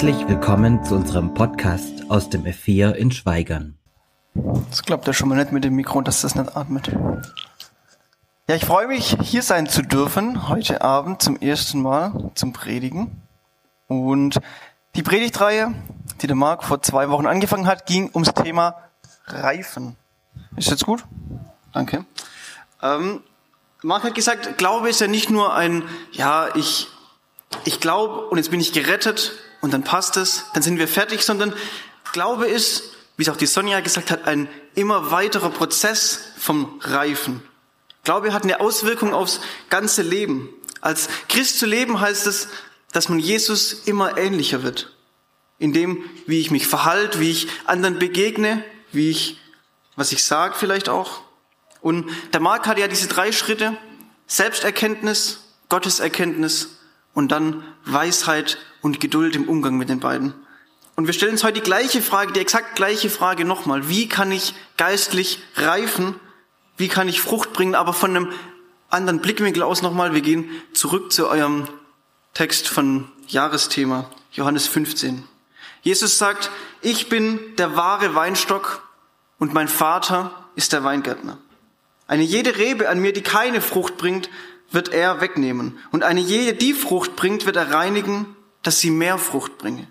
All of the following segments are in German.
Herzlich willkommen zu unserem Podcast aus dem F4 in Schweigern. Das klappt ja schon mal nicht mit dem Mikro, dass das nicht atmet. Ja, ich freue mich, hier sein zu dürfen, heute Abend zum ersten Mal zum Predigen. Und die Predigtreihe, die der Marc vor zwei Wochen angefangen hat, ging ums Thema Reifen. Ist jetzt gut? Danke. Ähm, Marc hat gesagt, Glaube ist ja nicht nur ein, ja, ich, ich glaube und jetzt bin ich gerettet und dann passt es, dann sind wir fertig, sondern Glaube ist, wie es auch die Sonja gesagt hat, ein immer weiterer Prozess vom Reifen. Glaube hat eine Auswirkung aufs ganze Leben. Als Christ zu leben heißt es, dass man Jesus immer ähnlicher wird. In dem, wie ich mich verhalte, wie ich anderen begegne, wie ich, was ich sage vielleicht auch. Und der Mark hat ja diese drei Schritte, Selbsterkenntnis, Gotteserkenntnis und dann Weisheit und Geduld im Umgang mit den beiden. Und wir stellen uns heute die gleiche Frage, die exakt gleiche Frage nochmal. Wie kann ich geistlich reifen? Wie kann ich Frucht bringen? Aber von einem anderen Blickwinkel aus nochmal. Wir gehen zurück zu eurem Text von Jahresthema, Johannes 15. Jesus sagt, ich bin der wahre Weinstock und mein Vater ist der Weingärtner. Eine jede Rebe an mir, die keine Frucht bringt, wird er wegnehmen. Und eine jede, die Frucht bringt, wird er reinigen, dass sie mehr Frucht bringe.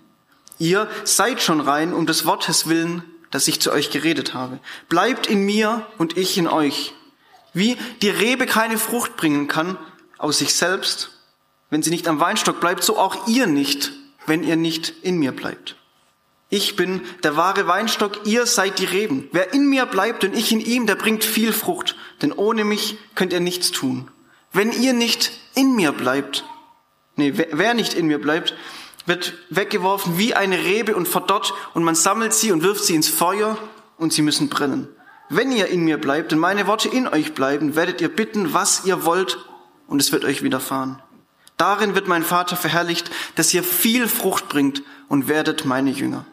Ihr seid schon rein um des Wortes willen, das ich zu euch geredet habe. Bleibt in mir und ich in euch. Wie die Rebe keine Frucht bringen kann aus sich selbst, wenn sie nicht am Weinstock bleibt, so auch ihr nicht, wenn ihr nicht in mir bleibt. Ich bin der wahre Weinstock, ihr seid die Reben. Wer in mir bleibt und ich in ihm, der bringt viel Frucht, denn ohne mich könnt ihr nichts tun. Wenn ihr nicht in mir bleibt, nee, wer nicht in mir bleibt, wird weggeworfen wie eine Rebe und verdorrt und man sammelt sie und wirft sie ins Feuer und sie müssen brennen. Wenn ihr in mir bleibt und meine Worte in euch bleiben, werdet ihr bitten, was ihr wollt und es wird euch widerfahren. Darin wird mein Vater verherrlicht, dass ihr viel Frucht bringt und werdet meine Jünger.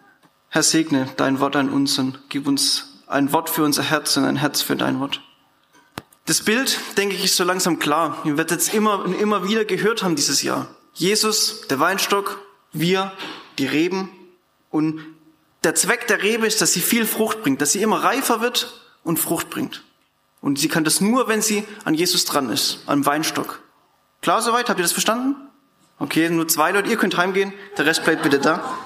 Herr, segne dein Wort an uns und gib uns ein Wort für unser Herz und ein Herz für dein Wort. Das Bild, denke ich, ist so langsam klar. Ihr werdet jetzt immer und immer wieder gehört haben dieses Jahr. Jesus, der Weinstock, wir, die Reben. Und der Zweck der Rebe ist, dass sie viel Frucht bringt, dass sie immer reifer wird und Frucht bringt. Und sie kann das nur, wenn sie an Jesus dran ist, am Weinstock. Klar soweit? Habt ihr das verstanden? Okay, nur zwei Leute, ihr könnt heimgehen, der Rest bleibt bitte da.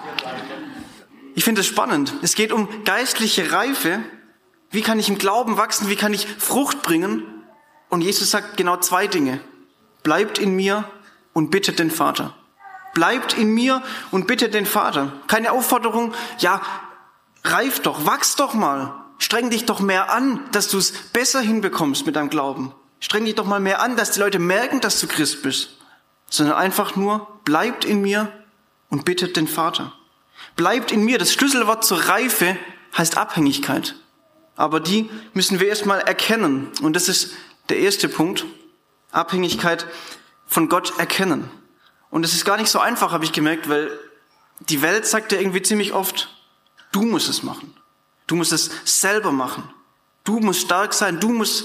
Ich finde es spannend. Es geht um geistliche Reife. Wie kann ich im Glauben wachsen? Wie kann ich Frucht bringen? Und Jesus sagt genau zwei Dinge. Bleibt in mir und bittet den Vater. Bleibt in mir und bittet den Vater. Keine Aufforderung, ja, reif doch, wachs doch mal. Streng dich doch mehr an, dass du es besser hinbekommst mit deinem Glauben. Streng dich doch mal mehr an, dass die Leute merken, dass du Christ bist. Sondern einfach nur, bleibt in mir und bittet den Vater bleibt in mir. Das Schlüsselwort zur Reife heißt Abhängigkeit. Aber die müssen wir erstmal erkennen. Und das ist der erste Punkt. Abhängigkeit von Gott erkennen. Und es ist gar nicht so einfach, habe ich gemerkt, weil die Welt sagt ja irgendwie ziemlich oft, du musst es machen. Du musst es selber machen. Du musst stark sein. Du musst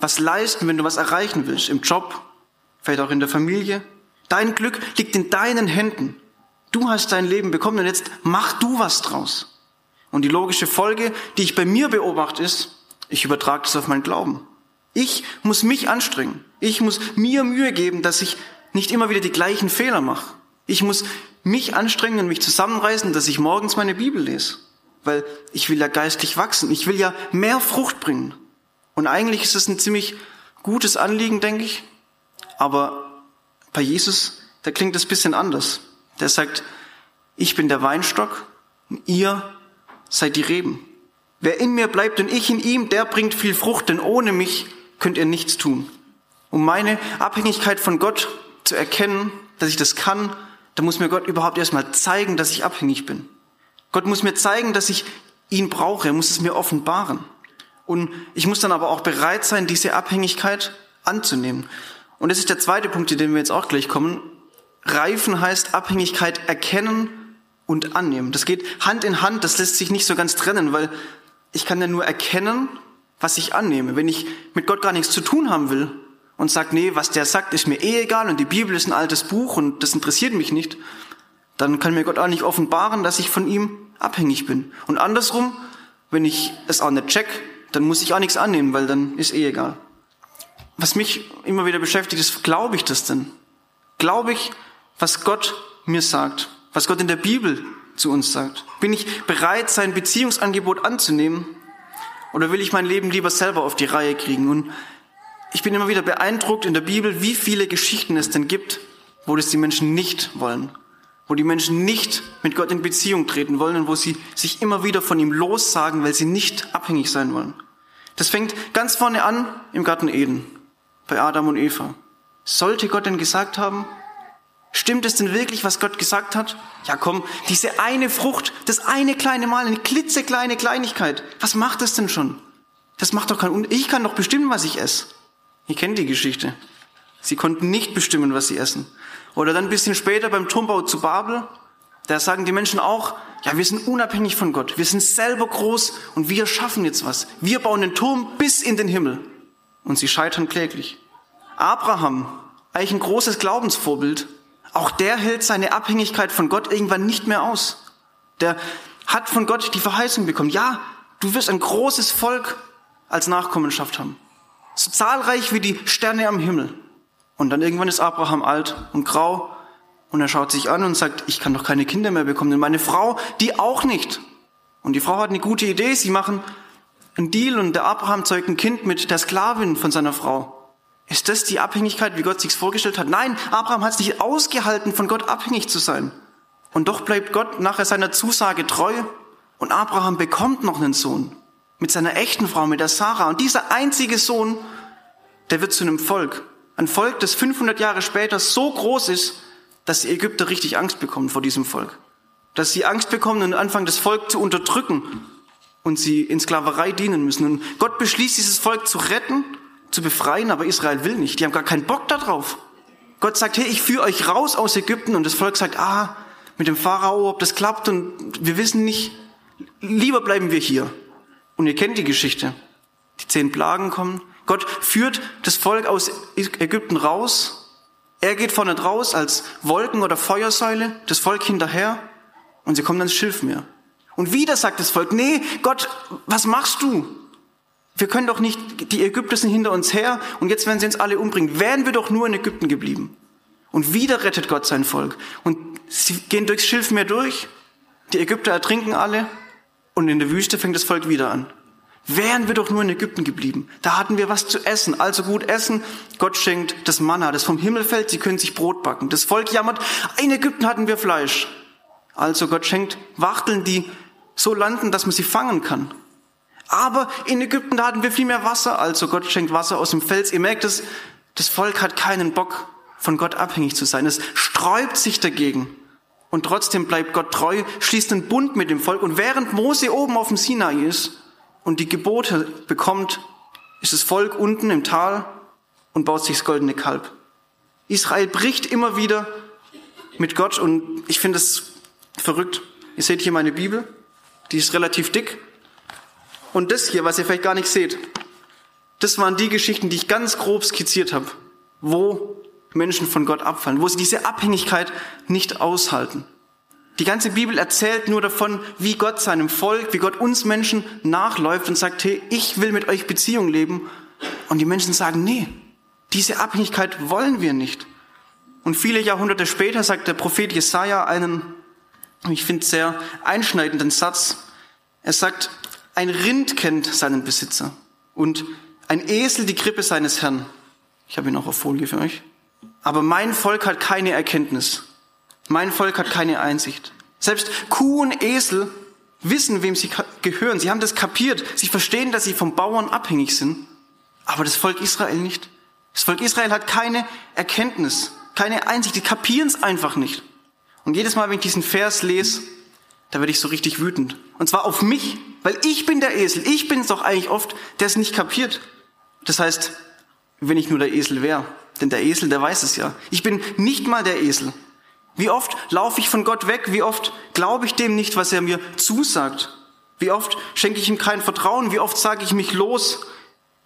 was leisten, wenn du was erreichen willst. Im Job, vielleicht auch in der Familie. Dein Glück liegt in deinen Händen. Du hast dein Leben bekommen und jetzt mach du was draus. Und die logische Folge, die ich bei mir beobachte, ist, ich übertrage das auf meinen Glauben. Ich muss mich anstrengen. Ich muss mir Mühe geben, dass ich nicht immer wieder die gleichen Fehler mache. Ich muss mich anstrengen und mich zusammenreißen, dass ich morgens meine Bibel lese. Weil ich will ja geistlich wachsen. Ich will ja mehr Frucht bringen. Und eigentlich ist es ein ziemlich gutes Anliegen, denke ich. Aber bei Jesus, da klingt es bisschen anders. Der sagt, ich bin der Weinstock und ihr seid die Reben. Wer in mir bleibt und ich in ihm, der bringt viel Frucht, denn ohne mich könnt ihr nichts tun. Um meine Abhängigkeit von Gott zu erkennen, dass ich das kann, da muss mir Gott überhaupt erstmal zeigen, dass ich abhängig bin. Gott muss mir zeigen, dass ich ihn brauche, er muss es mir offenbaren. Und ich muss dann aber auch bereit sein, diese Abhängigkeit anzunehmen. Und das ist der zweite Punkt, zu dem wir jetzt auch gleich kommen. Reifen heißt Abhängigkeit erkennen und annehmen. Das geht Hand in Hand, das lässt sich nicht so ganz trennen, weil ich kann ja nur erkennen, was ich annehme. Wenn ich mit Gott gar nichts zu tun haben will und sage, nee, was der sagt, ist mir eh egal und die Bibel ist ein altes Buch und das interessiert mich nicht, dann kann mir Gott auch nicht offenbaren, dass ich von ihm abhängig bin. Und andersrum, wenn ich es auch nicht check, dann muss ich auch nichts annehmen, weil dann ist eh egal. Was mich immer wieder beschäftigt, ist, glaube ich das denn? Glaube ich, was Gott mir sagt, was Gott in der Bibel zu uns sagt? Bin ich bereit, sein Beziehungsangebot anzunehmen? Oder will ich mein Leben lieber selber auf die Reihe kriegen? Und ich bin immer wieder beeindruckt in der Bibel, wie viele Geschichten es denn gibt, wo das die Menschen nicht wollen. Wo die Menschen nicht mit Gott in Beziehung treten wollen und wo sie sich immer wieder von ihm lossagen, weil sie nicht abhängig sein wollen. Das fängt ganz vorne an im Garten Eden, bei Adam und Eva. Sollte Gott denn gesagt haben, Stimmt es denn wirklich, was Gott gesagt hat? Ja, komm, diese eine Frucht, das eine kleine Mal, eine klitzekleine Kleinigkeit, was macht das denn schon? Das macht doch keinen Ich kann doch bestimmen, was ich esse. Ihr kennt die Geschichte. Sie konnten nicht bestimmen, was sie essen. Oder dann ein bisschen später beim Turmbau zu Babel, da sagen die Menschen auch, ja, wir sind unabhängig von Gott. Wir sind selber groß und wir schaffen jetzt was. Wir bauen den Turm bis in den Himmel. Und sie scheitern kläglich. Abraham, eigentlich ein großes Glaubensvorbild, auch der hält seine Abhängigkeit von Gott irgendwann nicht mehr aus. Der hat von Gott die Verheißung bekommen. Ja, du wirst ein großes Volk als Nachkommenschaft haben. So zahlreich wie die Sterne am Himmel. Und dann irgendwann ist Abraham alt und grau und er schaut sich an und sagt, ich kann doch keine Kinder mehr bekommen. Und meine Frau, die auch nicht. Und die Frau hat eine gute Idee. Sie machen einen Deal und der Abraham zeugt ein Kind mit der Sklavin von seiner Frau. Ist das die Abhängigkeit, wie Gott sich's vorgestellt hat? Nein, Abraham hat es nicht ausgehalten, von Gott abhängig zu sein. Und doch bleibt Gott nachher seiner Zusage treu und Abraham bekommt noch einen Sohn mit seiner echten Frau, mit der Sarah. Und dieser einzige Sohn, der wird zu einem Volk. Ein Volk, das 500 Jahre später so groß ist, dass die Ägypter richtig Angst bekommen vor diesem Volk. Dass sie Angst bekommen und anfangen, das Volk zu unterdrücken und sie in Sklaverei dienen müssen. Und Gott beschließt, dieses Volk zu retten zu befreien, aber Israel will nicht. Die haben gar keinen Bock darauf. Gott sagt, hey, ich führe euch raus aus Ägypten und das Volk sagt, ah, mit dem Pharao, ob das klappt und wir wissen nicht, lieber bleiben wir hier. Und ihr kennt die Geschichte. Die zehn Plagen kommen. Gott führt das Volk aus Ägypten raus. Er geht vorne raus als Wolken- oder Feuersäule, das Volk hinterher und sie kommen ans Schilfmeer. Und wieder sagt das Volk, nee, Gott, was machst du? Wir können doch nicht, die Ägypter sind hinter uns her und jetzt werden sie uns alle umbringen. Wären wir doch nur in Ägypten geblieben. Und wieder rettet Gott sein Volk. Und sie gehen durchs Schilfmeer durch, die Ägypter ertrinken alle und in der Wüste fängt das Volk wieder an. Wären wir doch nur in Ägypten geblieben. Da hatten wir was zu essen. Also gut essen. Gott schenkt das Manna, das vom Himmel fällt. Sie können sich Brot backen. Das Volk jammert. In Ägypten hatten wir Fleisch. Also Gott schenkt Wachteln, die so landen, dass man sie fangen kann. Aber in Ägypten, da hatten wir viel mehr Wasser, also Gott schenkt Wasser aus dem Fels. Ihr merkt es, das Volk hat keinen Bock, von Gott abhängig zu sein. Es sträubt sich dagegen. Und trotzdem bleibt Gott treu, schließt einen Bund mit dem Volk. Und während Mose oben auf dem Sinai ist und die Gebote bekommt, ist das Volk unten im Tal und baut sich das goldene Kalb. Israel bricht immer wieder mit Gott und ich finde es verrückt. Ihr seht hier meine Bibel, die ist relativ dick und das hier, was ihr vielleicht gar nicht seht, das waren die Geschichten, die ich ganz grob skizziert habe, wo Menschen von Gott abfallen, wo sie diese Abhängigkeit nicht aushalten. Die ganze Bibel erzählt nur davon, wie Gott seinem Volk, wie Gott uns Menschen nachläuft und sagt, hey, ich will mit euch Beziehung leben. Und die Menschen sagen, nee, diese Abhängigkeit wollen wir nicht. Und viele Jahrhunderte später sagt der Prophet Jesaja einen, ich finde, sehr einschneidenden Satz. Er sagt, ein Rind kennt seinen Besitzer und ein Esel die Krippe seines Herrn. Ich habe ihn auch auf Folie für euch. Aber mein Volk hat keine Erkenntnis. Mein Volk hat keine Einsicht. Selbst Kuh und Esel wissen, wem sie gehören. Sie haben das kapiert. Sie verstehen, dass sie vom Bauern abhängig sind. Aber das Volk Israel nicht. Das Volk Israel hat keine Erkenntnis, keine Einsicht. Die kapieren es einfach nicht. Und jedes Mal, wenn ich diesen Vers lese, da werde ich so richtig wütend. Und zwar auf mich, weil ich bin der Esel. Ich bin es doch eigentlich oft, der es nicht kapiert. Das heißt, wenn ich nur der Esel wäre, denn der Esel, der weiß es ja. Ich bin nicht mal der Esel. Wie oft laufe ich von Gott weg? Wie oft glaube ich dem nicht, was er mir zusagt? Wie oft schenke ich ihm kein Vertrauen? Wie oft sage ich mich los?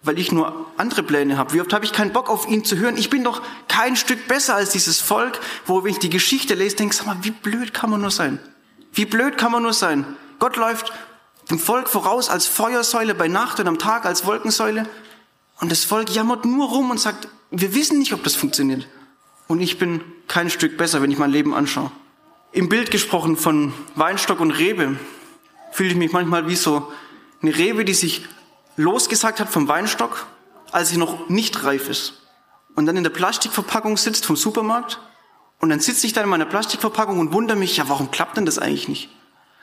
weil ich nur andere Pläne habe? Wie oft habe ich keinen Bock auf ihn zu hören? Ich bin doch kein Stück besser als dieses Volk, wo wenn ich die Geschichte lese, denke, sag mal, wie blöd kann man nur sein? Wie blöd kann man nur sein? Gott läuft dem Volk voraus als Feuersäule bei Nacht und am Tag als Wolkensäule. Und das Volk jammert nur rum und sagt, wir wissen nicht, ob das funktioniert. Und ich bin kein Stück besser, wenn ich mein Leben anschaue. Im Bild gesprochen von Weinstock und Rebe fühle ich mich manchmal wie so eine Rebe, die sich losgesagt hat vom Weinstock, als sie noch nicht reif ist. Und dann in der Plastikverpackung sitzt vom Supermarkt. Und dann sitze ich da in meiner Plastikverpackung und wundere mich, ja, warum klappt denn das eigentlich nicht?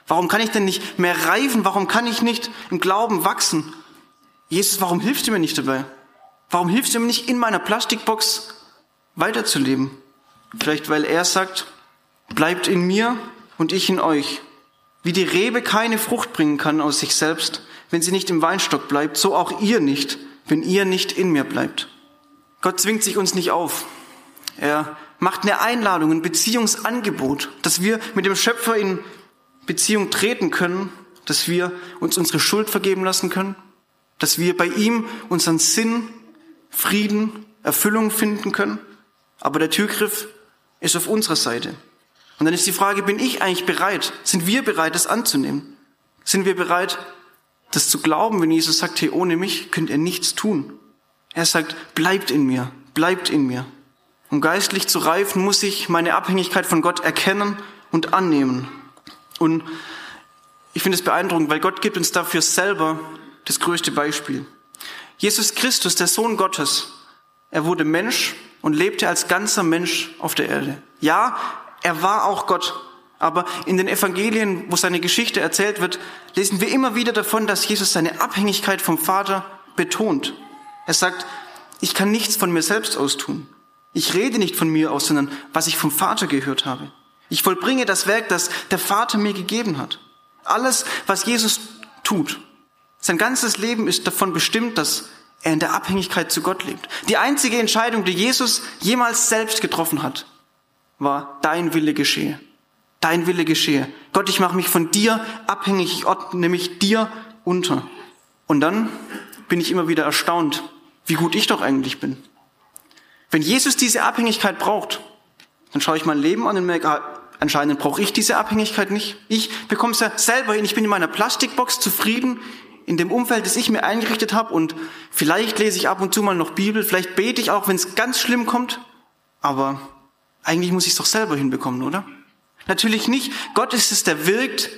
Warum kann ich denn nicht mehr reifen? Warum kann ich nicht im Glauben wachsen? Jesus, warum hilfst du mir nicht dabei? Warum hilfst du mir nicht in meiner Plastikbox weiterzuleben? Vielleicht weil er sagt, bleibt in mir und ich in euch. Wie die Rebe keine Frucht bringen kann aus sich selbst, wenn sie nicht im Weinstock bleibt, so auch ihr nicht, wenn ihr nicht in mir bleibt. Gott zwingt sich uns nicht auf. Er macht eine Einladung, ein Beziehungsangebot, dass wir mit dem Schöpfer in Beziehung treten können, dass wir uns unsere Schuld vergeben lassen können, dass wir bei ihm unseren Sinn, Frieden, Erfüllung finden können. Aber der Türgriff ist auf unserer Seite. Und dann ist die Frage, bin ich eigentlich bereit? Sind wir bereit, das anzunehmen? Sind wir bereit, das zu glauben, wenn Jesus sagt, hey, ohne mich könnt ihr nichts tun? Er sagt, bleibt in mir, bleibt in mir. Um geistlich zu reifen, muss ich meine Abhängigkeit von Gott erkennen und annehmen. Und ich finde es beeindruckend, weil Gott gibt uns dafür selber das größte Beispiel. Jesus Christus, der Sohn Gottes, er wurde Mensch und lebte als ganzer Mensch auf der Erde. Ja, er war auch Gott. Aber in den Evangelien, wo seine Geschichte erzählt wird, lesen wir immer wieder davon, dass Jesus seine Abhängigkeit vom Vater betont. Er sagt, ich kann nichts von mir selbst aus tun. Ich rede nicht von mir aus, sondern was ich vom Vater gehört habe. Ich vollbringe das Werk, das der Vater mir gegeben hat. Alles, was Jesus tut, sein ganzes Leben ist davon bestimmt, dass er in der Abhängigkeit zu Gott lebt. Die einzige Entscheidung, die Jesus jemals selbst getroffen hat, war, dein Wille geschehe. Dein Wille geschehe. Gott, ich mache mich von dir abhängig, ich ordne mich dir unter. Und dann bin ich immer wieder erstaunt, wie gut ich doch eigentlich bin. Wenn Jesus diese Abhängigkeit braucht, dann schaue ich mein Leben an und merke, ah, Anscheinend brauche ich diese Abhängigkeit nicht. Ich bekomme es ja selber hin. Ich bin in meiner Plastikbox zufrieden, in dem Umfeld, das ich mir eingerichtet habe. Und vielleicht lese ich ab und zu mal noch Bibel. Vielleicht bete ich auch, wenn es ganz schlimm kommt. Aber eigentlich muss ich es doch selber hinbekommen, oder? Natürlich nicht. Gott ist es, der wirkt,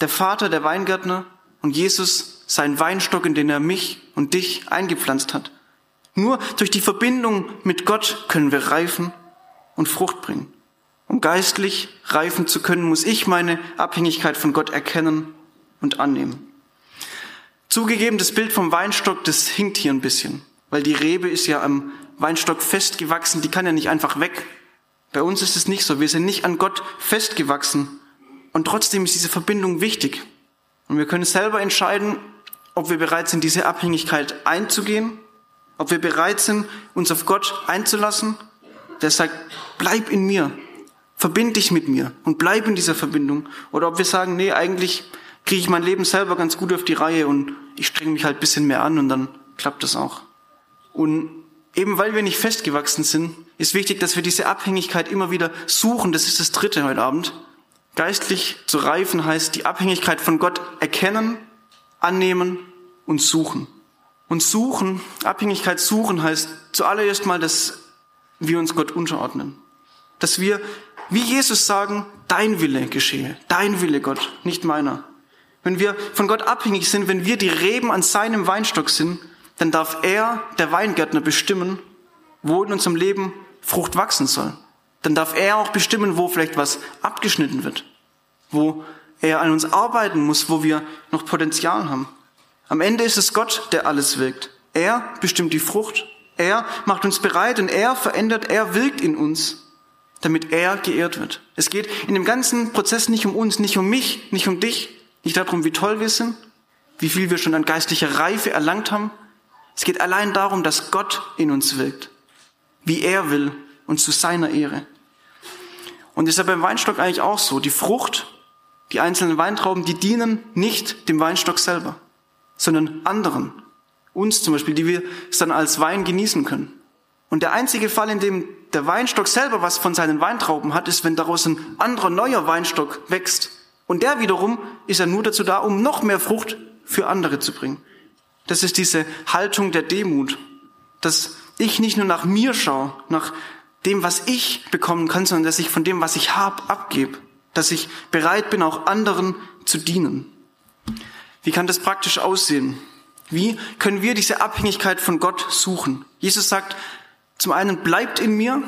der Vater, der Weingärtner und Jesus sein Weinstock, in den er mich und dich eingepflanzt hat. Nur durch die Verbindung mit Gott können wir reifen und Frucht bringen. Um geistlich reifen zu können, muss ich meine Abhängigkeit von Gott erkennen und annehmen. Zugegeben, das Bild vom Weinstock, das hinkt hier ein bisschen, weil die Rebe ist ja am Weinstock festgewachsen, die kann ja nicht einfach weg. Bei uns ist es nicht so, wir sind nicht an Gott festgewachsen und trotzdem ist diese Verbindung wichtig. Und wir können selber entscheiden, ob wir bereit sind, diese Abhängigkeit einzugehen, ob wir bereit sind, uns auf Gott einzulassen, der sagt, bleib in mir, Verbind dich mit mir und bleib in dieser Verbindung. Oder ob wir sagen, nee, eigentlich kriege ich mein Leben selber ganz gut auf die Reihe und ich strenge mich halt ein bisschen mehr an und dann klappt das auch. Und eben weil wir nicht festgewachsen sind, ist wichtig, dass wir diese Abhängigkeit immer wieder suchen. Das ist das dritte heute Abend. Geistlich zu reifen heißt die Abhängigkeit von Gott erkennen, annehmen und suchen. Und suchen, Abhängigkeit suchen heißt zuallererst mal, dass wir uns Gott unterordnen. Dass wir wie Jesus sagen, dein Wille geschehe, dein Wille Gott, nicht meiner. Wenn wir von Gott abhängig sind, wenn wir die Reben an seinem Weinstock sind, dann darf er, der Weingärtner, bestimmen, wo in unserem Leben Frucht wachsen soll. Dann darf er auch bestimmen, wo vielleicht was abgeschnitten wird, wo er an uns arbeiten muss, wo wir noch Potenzial haben. Am Ende ist es Gott, der alles wirkt. Er bestimmt die Frucht. Er macht uns bereit und er verändert, er wirkt in uns damit er geehrt wird. Es geht in dem ganzen Prozess nicht um uns, nicht um mich, nicht um dich, nicht darum, wie toll wir sind, wie viel wir schon an geistlicher Reife erlangt haben. Es geht allein darum, dass Gott in uns wirkt, wie er will und zu seiner Ehre. Und ist ja beim Weinstock eigentlich auch so. Die Frucht, die einzelnen Weintrauben, die dienen nicht dem Weinstock selber, sondern anderen. Uns zum Beispiel, die wir es dann als Wein genießen können. Und der einzige Fall, in dem der Weinstock selber was von seinen Weintrauben hat, ist, wenn daraus ein anderer neuer Weinstock wächst. Und der wiederum ist ja nur dazu da, um noch mehr Frucht für andere zu bringen. Das ist diese Haltung der Demut, dass ich nicht nur nach mir schaue, nach dem, was ich bekommen kann, sondern dass ich von dem, was ich habe, abgebe. Dass ich bereit bin, auch anderen zu dienen. Wie kann das praktisch aussehen? Wie können wir diese Abhängigkeit von Gott suchen? Jesus sagt, zum einen bleibt in mir,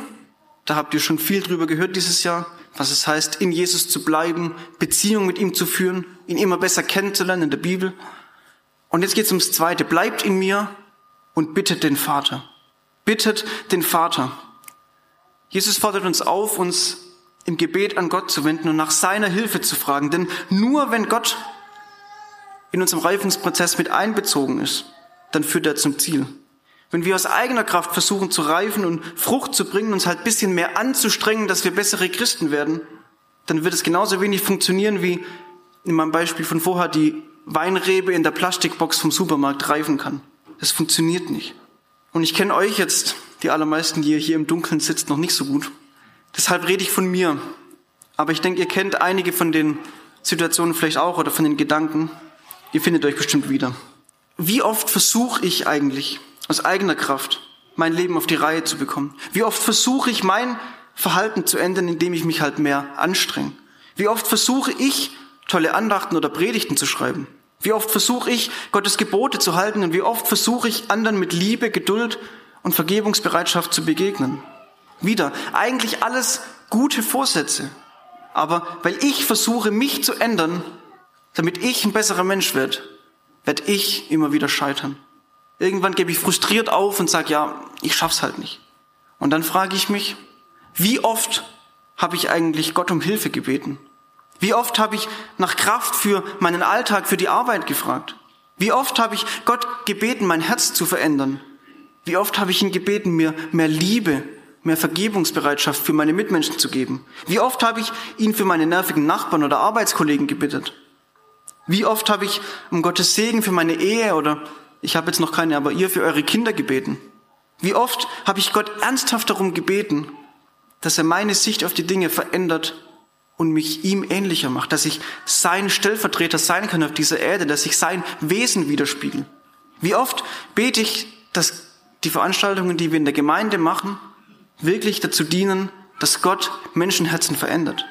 da habt ihr schon viel drüber gehört dieses Jahr, was es heißt, in Jesus zu bleiben, Beziehung mit ihm zu führen, ihn immer besser kennenzulernen in der Bibel. Und jetzt geht es ums Zweite, bleibt in mir und bittet den Vater. Bittet den Vater. Jesus fordert uns auf, uns im Gebet an Gott zu wenden und nach seiner Hilfe zu fragen. Denn nur wenn Gott in unserem Reifungsprozess mit einbezogen ist, dann führt er zum Ziel. Wenn wir aus eigener Kraft versuchen zu reifen und Frucht zu bringen, uns halt ein bisschen mehr anzustrengen, dass wir bessere Christen werden, dann wird es genauso wenig funktionieren, wie in meinem Beispiel von vorher die Weinrebe in der Plastikbox vom Supermarkt reifen kann. Das funktioniert nicht. Und ich kenne euch jetzt, die allermeisten, die ihr hier im Dunkeln sitzt, noch nicht so gut. Deshalb rede ich von mir. Aber ich denke, ihr kennt einige von den Situationen vielleicht auch oder von den Gedanken. Ihr findet euch bestimmt wieder. Wie oft versuche ich eigentlich aus eigener Kraft mein Leben auf die Reihe zu bekommen? Wie oft versuche ich mein Verhalten zu ändern, indem ich mich halt mehr anstrenge? Wie oft versuche ich tolle Andachten oder Predigten zu schreiben? Wie oft versuche ich Gottes Gebote zu halten und wie oft versuche ich anderen mit Liebe, Geduld und Vergebungsbereitschaft zu begegnen? Wieder, eigentlich alles gute Vorsätze. Aber weil ich versuche, mich zu ändern, damit ich ein besserer Mensch werde, werde ich immer wieder scheitern. Irgendwann gebe ich frustriert auf und sage, ja, ich schaff's halt nicht. Und dann frage ich mich, wie oft habe ich eigentlich Gott um Hilfe gebeten? Wie oft habe ich nach Kraft für meinen Alltag, für die Arbeit gefragt? Wie oft habe ich Gott gebeten, mein Herz zu verändern? Wie oft habe ich ihn gebeten, mir mehr Liebe, mehr Vergebungsbereitschaft für meine Mitmenschen zu geben? Wie oft habe ich ihn für meine nervigen Nachbarn oder Arbeitskollegen gebittet? Wie oft habe ich um Gottes Segen für meine Ehe oder ich habe jetzt noch keine, aber ihr für eure Kinder gebeten? Wie oft habe ich Gott ernsthaft darum gebeten, dass er meine Sicht auf die Dinge verändert und mich ihm ähnlicher macht, dass ich sein Stellvertreter sein kann auf dieser Erde, dass ich sein Wesen widerspiegel? Wie oft bete ich, dass die Veranstaltungen, die wir in der Gemeinde machen, wirklich dazu dienen, dass Gott Menschenherzen verändert?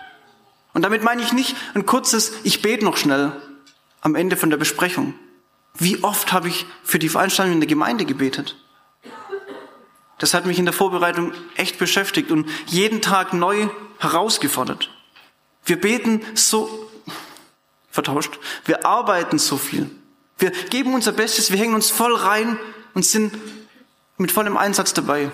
Und damit meine ich nicht ein kurzes Ich bete noch schnell, am Ende von der Besprechung. Wie oft habe ich für die Veranstaltung in der Gemeinde gebetet? Das hat mich in der Vorbereitung echt beschäftigt und jeden Tag neu herausgefordert. Wir beten so, vertauscht, wir arbeiten so viel. Wir geben unser Bestes, wir hängen uns voll rein und sind mit vollem Einsatz dabei.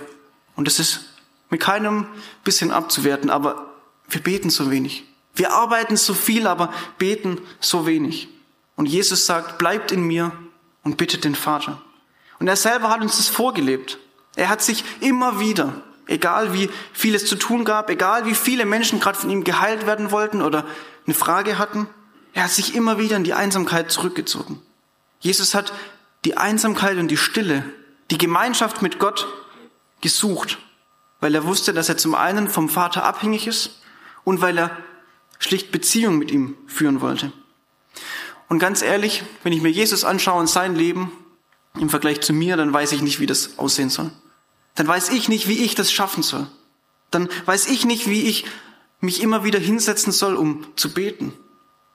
Und das ist mit keinem bisschen abzuwerten, aber wir beten so wenig. Wir arbeiten so viel, aber beten so wenig. Und Jesus sagt, bleibt in mir und bittet den Vater. Und er selber hat uns das vorgelebt. Er hat sich immer wieder, egal wie viel es zu tun gab, egal wie viele Menschen gerade von ihm geheilt werden wollten oder eine Frage hatten, er hat sich immer wieder in die Einsamkeit zurückgezogen. Jesus hat die Einsamkeit und die Stille, die Gemeinschaft mit Gott gesucht, weil er wusste, dass er zum einen vom Vater abhängig ist und weil er schlicht Beziehung mit ihm führen wollte. Und ganz ehrlich, wenn ich mir Jesus anschaue und sein Leben im Vergleich zu mir, dann weiß ich nicht, wie das aussehen soll. Dann weiß ich nicht, wie ich das schaffen soll. Dann weiß ich nicht, wie ich mich immer wieder hinsetzen soll, um zu beten,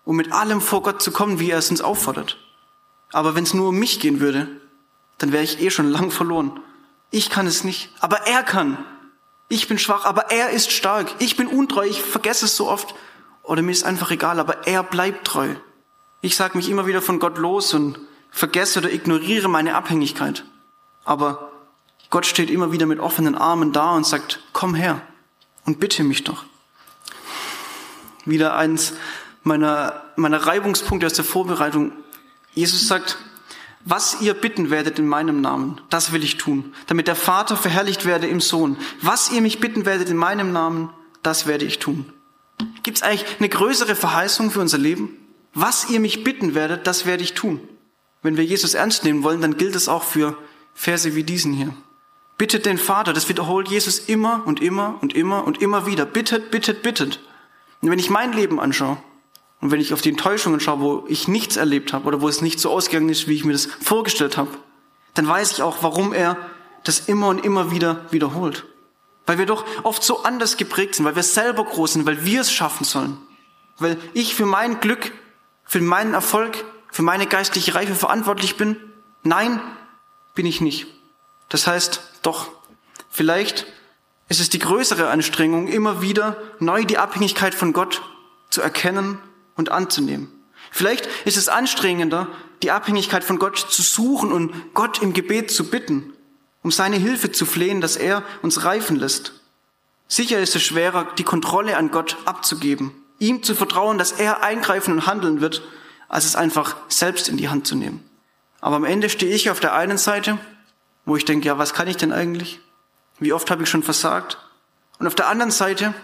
um mit allem vor Gott zu kommen, wie er es uns auffordert. Aber wenn es nur um mich gehen würde, dann wäre ich eh schon lang verloren. Ich kann es nicht, aber er kann. Ich bin schwach, aber er ist stark. Ich bin untreu, ich vergesse es so oft. Oder mir ist einfach egal, aber er bleibt treu. Ich sage mich immer wieder von Gott los und vergesse oder ignoriere meine Abhängigkeit. Aber Gott steht immer wieder mit offenen Armen da und sagt, komm her und bitte mich doch. Wieder eins meiner, meiner Reibungspunkte aus der Vorbereitung. Jesus sagt, was ihr bitten werdet in meinem Namen, das will ich tun, damit der Vater verherrlicht werde im Sohn. Was ihr mich bitten werdet in meinem Namen, das werde ich tun. Gibt es eigentlich eine größere Verheißung für unser Leben? Was ihr mich bitten werdet, das werde ich tun. wenn wir Jesus ernst nehmen wollen, dann gilt es auch für Verse wie diesen hier. Bittet den Vater, das wiederholt Jesus immer und immer und immer und immer wieder. Bittet, bittet, bittet. Und wenn ich mein Leben anschaue und wenn ich auf die Enttäuschungen schaue, wo ich nichts erlebt habe oder wo es nicht so ausgegangen ist, wie ich mir das vorgestellt habe, dann weiß ich auch, warum er das immer und immer wieder wiederholt. Weil wir doch oft so anders geprägt sind, weil wir selber groß sind, weil wir es schaffen sollen. Weil ich für mein Glück, für meinen Erfolg, für meine geistliche Reife verantwortlich bin. Nein, bin ich nicht. Das heißt, doch, vielleicht ist es die größere Anstrengung, immer wieder neu die Abhängigkeit von Gott zu erkennen und anzunehmen. Vielleicht ist es anstrengender, die Abhängigkeit von Gott zu suchen und Gott im Gebet zu bitten, um seine Hilfe zu flehen, dass er uns reifen lässt. Sicher ist es schwerer, die Kontrolle an Gott abzugeben, ihm zu vertrauen, dass er eingreifen und handeln wird, als es einfach selbst in die Hand zu nehmen. Aber am Ende stehe ich auf der einen Seite, wo ich denke, ja, was kann ich denn eigentlich? Wie oft habe ich schon versagt? Und auf der anderen Seite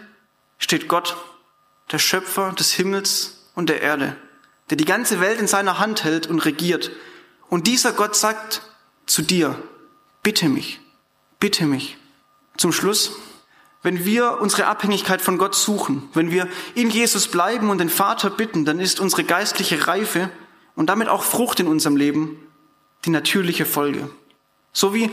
steht Gott, der Schöpfer des Himmels und der Erde, der die ganze Welt in seiner Hand hält und regiert. Und dieser Gott sagt zu dir, bitte mich, bitte mich. Zum Schluss, wenn wir unsere Abhängigkeit von Gott suchen, wenn wir in Jesus bleiben und den Vater bitten, dann ist unsere geistliche Reife und damit auch Frucht in unserem Leben die natürliche Folge. So wie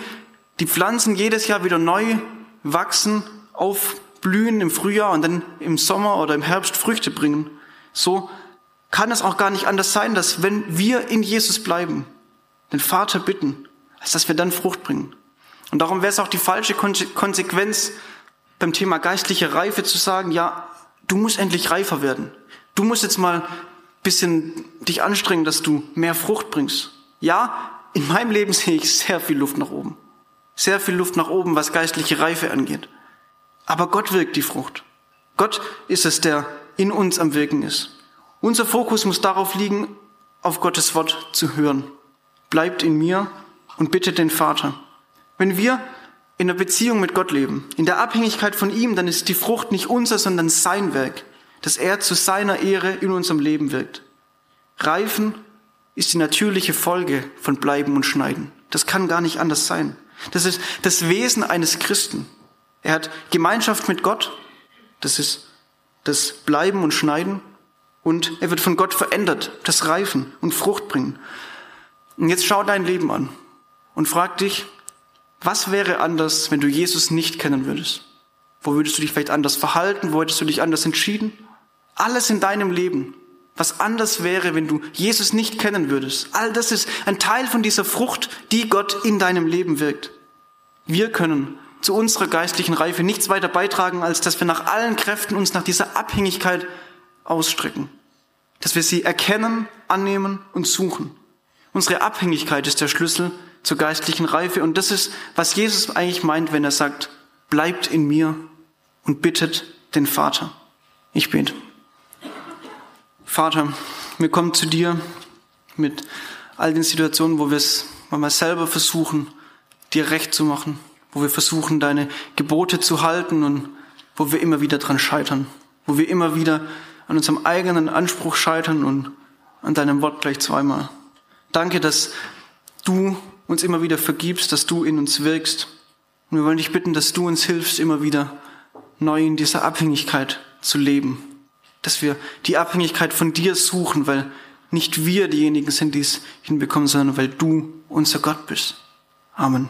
die Pflanzen jedes Jahr wieder neu wachsen, aufblühen im Frühjahr und dann im Sommer oder im Herbst Früchte bringen, so kann es auch gar nicht anders sein, dass wenn wir in Jesus bleiben, den Vater bitten, als dass wir dann Frucht bringen. Und darum wäre es auch die falsche Konsequenz beim Thema geistliche Reife zu sagen, ja, du musst endlich reifer werden. Du musst jetzt mal bisschen dich anstrengen, dass du mehr Frucht bringst. Ja, in meinem Leben sehe ich sehr viel Luft nach oben. Sehr viel Luft nach oben, was geistliche Reife angeht. Aber Gott wirkt die Frucht. Gott ist es, der in uns am Wirken ist. Unser Fokus muss darauf liegen, auf Gottes Wort zu hören. Bleibt in mir und bittet den Vater. Wenn wir in der Beziehung mit Gott leben, in der Abhängigkeit von ihm, dann ist die Frucht nicht unser, sondern sein Werk, dass er zu seiner Ehre in unserem Leben wirkt. Reifen ist die natürliche Folge von Bleiben und Schneiden. Das kann gar nicht anders sein. Das ist das Wesen eines Christen. Er hat Gemeinschaft mit Gott. Das ist das Bleiben und Schneiden. Und er wird von Gott verändert, das Reifen und Frucht bringen. Und jetzt schau dein Leben an und frag dich, was wäre anders, wenn du Jesus nicht kennen würdest? Wo würdest du dich vielleicht anders verhalten? Wo hättest du dich anders entschieden? Alles in deinem Leben was anders wäre, wenn du Jesus nicht kennen würdest. All das ist ein Teil von dieser Frucht, die Gott in deinem Leben wirkt. Wir können zu unserer geistlichen Reife nichts weiter beitragen, als dass wir nach allen Kräften uns nach dieser Abhängigkeit ausstrecken. Dass wir sie erkennen, annehmen und suchen. Unsere Abhängigkeit ist der Schlüssel zur geistlichen Reife und das ist, was Jesus eigentlich meint, wenn er sagt, bleibt in mir und bittet den Vater. Ich bete. Vater, wir kommen zu dir mit all den Situationen, wo wir es manchmal selber versuchen, dir recht zu machen, wo wir versuchen, deine Gebote zu halten und wo wir immer wieder dran scheitern, wo wir immer wieder an unserem eigenen Anspruch scheitern und an deinem Wort gleich zweimal. Danke, dass du uns immer wieder vergibst, dass du in uns wirkst. Und wir wollen dich bitten, dass du uns hilfst, immer wieder neu in dieser Abhängigkeit zu leben dass wir die Abhängigkeit von dir suchen, weil nicht wir diejenigen sind, die es hinbekommen, sondern weil du unser Gott bist. Amen.